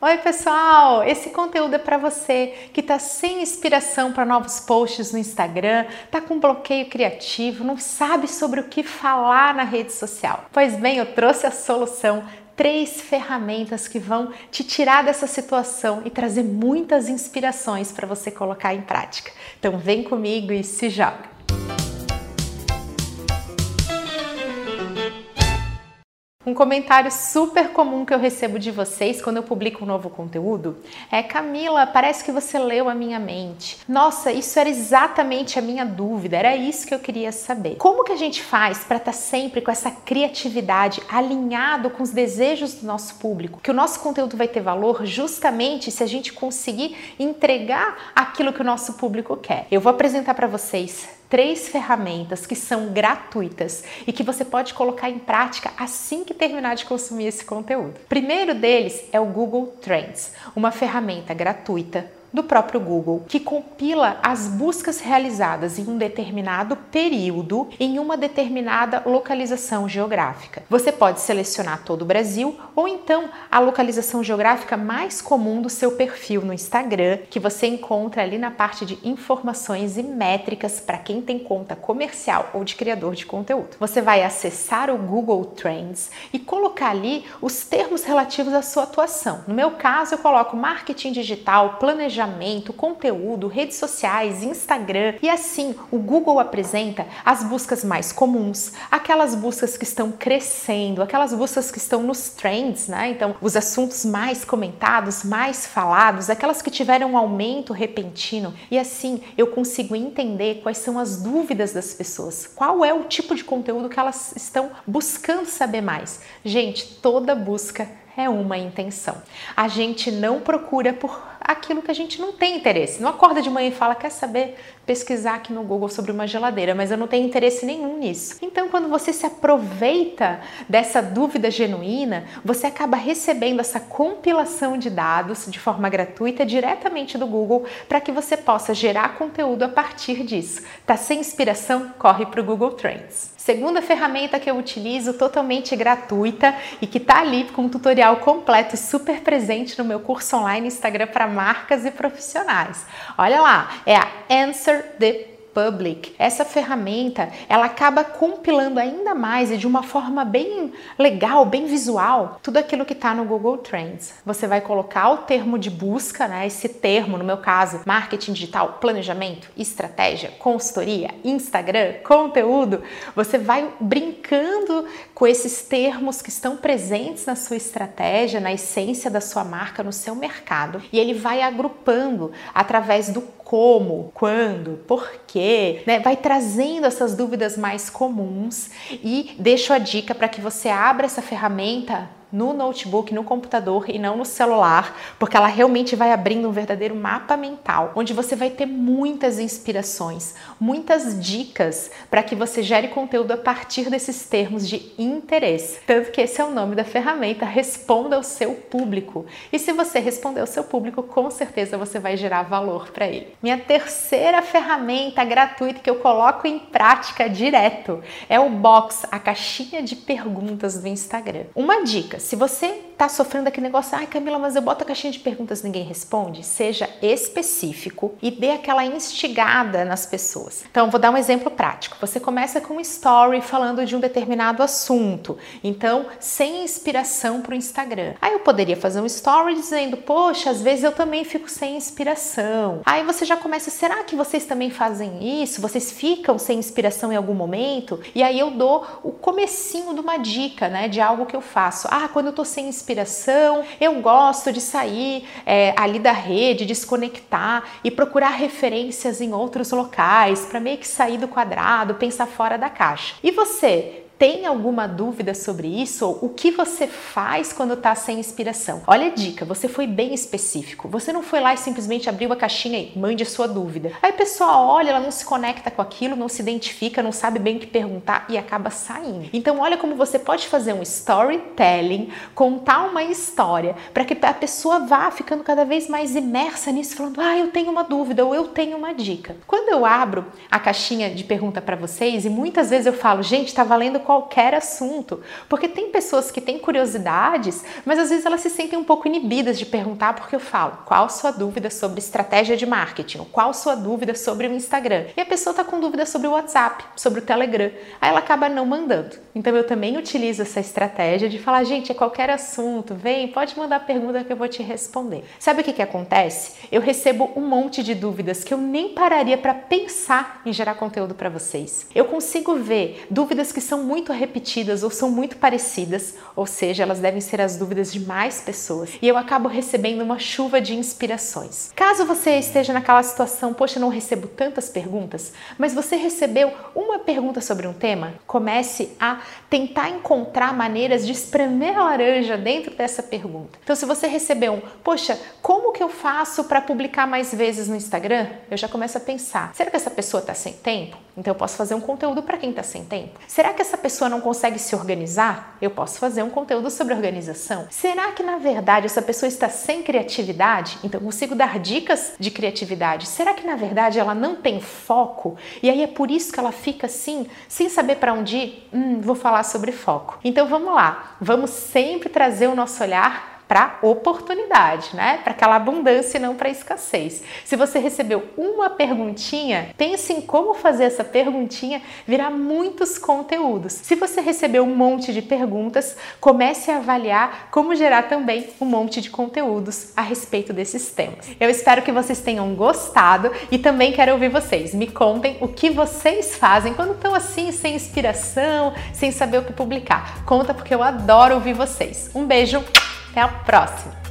Oi, pessoal! Esse conteúdo é para você que está sem inspiração para novos posts no Instagram, está com bloqueio criativo, não sabe sobre o que falar na rede social. Pois bem, eu trouxe a solução três ferramentas que vão te tirar dessa situação e trazer muitas inspirações para você colocar em prática. Então vem comigo e se joga. Um comentário super comum que eu recebo de vocês quando eu publico um novo conteúdo é: Camila, parece que você leu a minha mente. Nossa, isso era exatamente a minha dúvida, era isso que eu queria saber. Como que a gente faz para estar tá sempre com essa criatividade alinhado com os desejos do nosso público? Que o nosso conteúdo vai ter valor justamente se a gente conseguir entregar aquilo que o nosso público quer. Eu vou apresentar para vocês três ferramentas que são gratuitas e que você pode colocar em prática assim que terminar de consumir esse conteúdo. Primeiro deles é o Google Trends, uma ferramenta gratuita do próprio Google, que compila as buscas realizadas em um determinado período em uma determinada localização geográfica. Você pode selecionar todo o Brasil ou então a localização geográfica mais comum do seu perfil no Instagram, que você encontra ali na parte de informações e métricas para quem tem conta comercial ou de criador de conteúdo. Você vai acessar o Google Trends e colocar ali os termos relativos à sua atuação. No meu caso, eu coloco marketing digital, planejamento planejamento, conteúdo, redes sociais, Instagram e assim o Google apresenta as buscas mais comuns, aquelas buscas que estão crescendo, aquelas buscas que estão nos trends, né? Então, os assuntos mais comentados, mais falados, aquelas que tiveram um aumento repentino e assim eu consigo entender quais são as dúvidas das pessoas, qual é o tipo de conteúdo que elas estão buscando saber mais. Gente, toda busca é uma intenção. A gente não procura por aquilo que a gente não tem interesse. Não acorda de manhã e fala, quer saber, pesquisar aqui no Google sobre uma geladeira, mas eu não tenho interesse nenhum nisso. Então, quando você se aproveita dessa dúvida genuína, você acaba recebendo essa compilação de dados de forma gratuita diretamente do Google para que você possa gerar conteúdo a partir disso. Tá sem inspiração? Corre para o Google Trends. Segunda ferramenta que eu utilizo totalmente gratuita e que está ali com um tutorial completo e super presente no meu curso online Instagram para marcas e profissionais. Olha lá, é a Answer the Public. Essa ferramenta, ela acaba compilando ainda mais e de uma forma bem legal, bem visual, tudo aquilo que está no Google Trends. Você vai colocar o termo de busca, né? Esse termo, no meu caso, marketing digital, planejamento, estratégia, consultoria, Instagram, conteúdo. Você vai brincando com esses termos que estão presentes na sua estratégia, na essência da sua marca, no seu mercado, e ele vai agrupando através do como, quando, por quê, né? Vai trazendo essas dúvidas mais comuns e deixo a dica para que você abra essa ferramenta no notebook, no computador e não no celular, porque ela realmente vai abrindo um verdadeiro mapa mental, onde você vai ter muitas inspirações, muitas dicas para que você gere conteúdo a partir desses termos de interesse. Tanto que esse é o nome da ferramenta, responda ao seu público. E se você responder ao seu público, com certeza você vai gerar valor para ele. Minha terceira ferramenta gratuita que eu coloco em prática direto é o box, a caixinha de perguntas do Instagram. Uma dica se você está sofrendo aquele negócio, ai Camila, mas eu boto a caixinha de perguntas e ninguém responde, seja específico e dê aquela instigada nas pessoas. Então, vou dar um exemplo prático. Você começa com um story falando de um determinado assunto, então, sem inspiração para o Instagram. Aí eu poderia fazer um story dizendo, poxa, às vezes eu também fico sem inspiração. Aí você já começa, será que vocês também fazem isso? Vocês ficam sem inspiração em algum momento? E aí eu dou o comecinho de uma dica, né, de algo que eu faço. Ah, quando eu tô sem inspiração, inspiração, eu gosto de sair é, ali da rede, desconectar e procurar referências em outros locais para meio que sair do quadrado, pensar fora da caixa. E você? Tem alguma dúvida sobre isso? Ou o que você faz quando está sem inspiração? Olha a dica, você foi bem específico. Você não foi lá e simplesmente abriu a caixinha e mande a sua dúvida. Aí a pessoa olha, ela não se conecta com aquilo, não se identifica, não sabe bem o que perguntar e acaba saindo. Então olha como você pode fazer um storytelling, contar uma história para que a pessoa vá ficando cada vez mais imersa nisso, falando: "Ah, eu tenho uma dúvida" ou "Eu tenho uma dica". Quando eu abro a caixinha de pergunta para vocês e muitas vezes eu falo: "Gente, tá valendo qualquer assunto, porque tem pessoas que têm curiosidades, mas às vezes elas se sentem um pouco inibidas de perguntar porque eu falo, qual sua dúvida sobre estratégia de marketing? Qual sua dúvida sobre o Instagram? E a pessoa está com dúvida sobre o WhatsApp, sobre o Telegram. Aí ela acaba não mandando. Então eu também utilizo essa estratégia de falar, gente, é qualquer assunto, vem, pode mandar pergunta que eu vou te responder. Sabe o que, que acontece? Eu recebo um monte de dúvidas que eu nem pararia para pensar em gerar conteúdo para vocês. Eu consigo ver dúvidas que são muito repetidas ou são muito parecidas, ou seja, elas devem ser as dúvidas de mais pessoas, e eu acabo recebendo uma chuva de inspirações. Caso você esteja naquela situação, poxa, não recebo tantas perguntas, mas você recebeu uma pergunta sobre um tema, comece a tentar encontrar maneiras de espremer a laranja dentro dessa pergunta. Então, se você recebeu um, poxa, como que eu faço para publicar mais vezes no Instagram? Eu já começo a pensar, será que essa pessoa está sem tempo? Então eu posso fazer um conteúdo para quem está sem tempo. Será que essa pessoa não consegue se organizar? Eu posso fazer um conteúdo sobre organização. Será que na verdade essa pessoa está sem criatividade? Então eu consigo dar dicas de criatividade. Será que na verdade ela não tem foco? E aí é por isso que ela fica assim, sem saber para onde ir? Hum, vou falar sobre foco. Então vamos lá, vamos sempre trazer o nosso olhar para oportunidade, né? Para aquela abundância e não para escassez. Se você recebeu uma perguntinha, pense em como fazer essa perguntinha virar muitos conteúdos. Se você recebeu um monte de perguntas, comece a avaliar como gerar também um monte de conteúdos a respeito desses temas. Eu espero que vocês tenham gostado e também quero ouvir vocês. Me contem o que vocês fazem quando estão assim, sem inspiração, sem saber o que publicar. Conta porque eu adoro ouvir vocês. Um beijo! Até a próxima!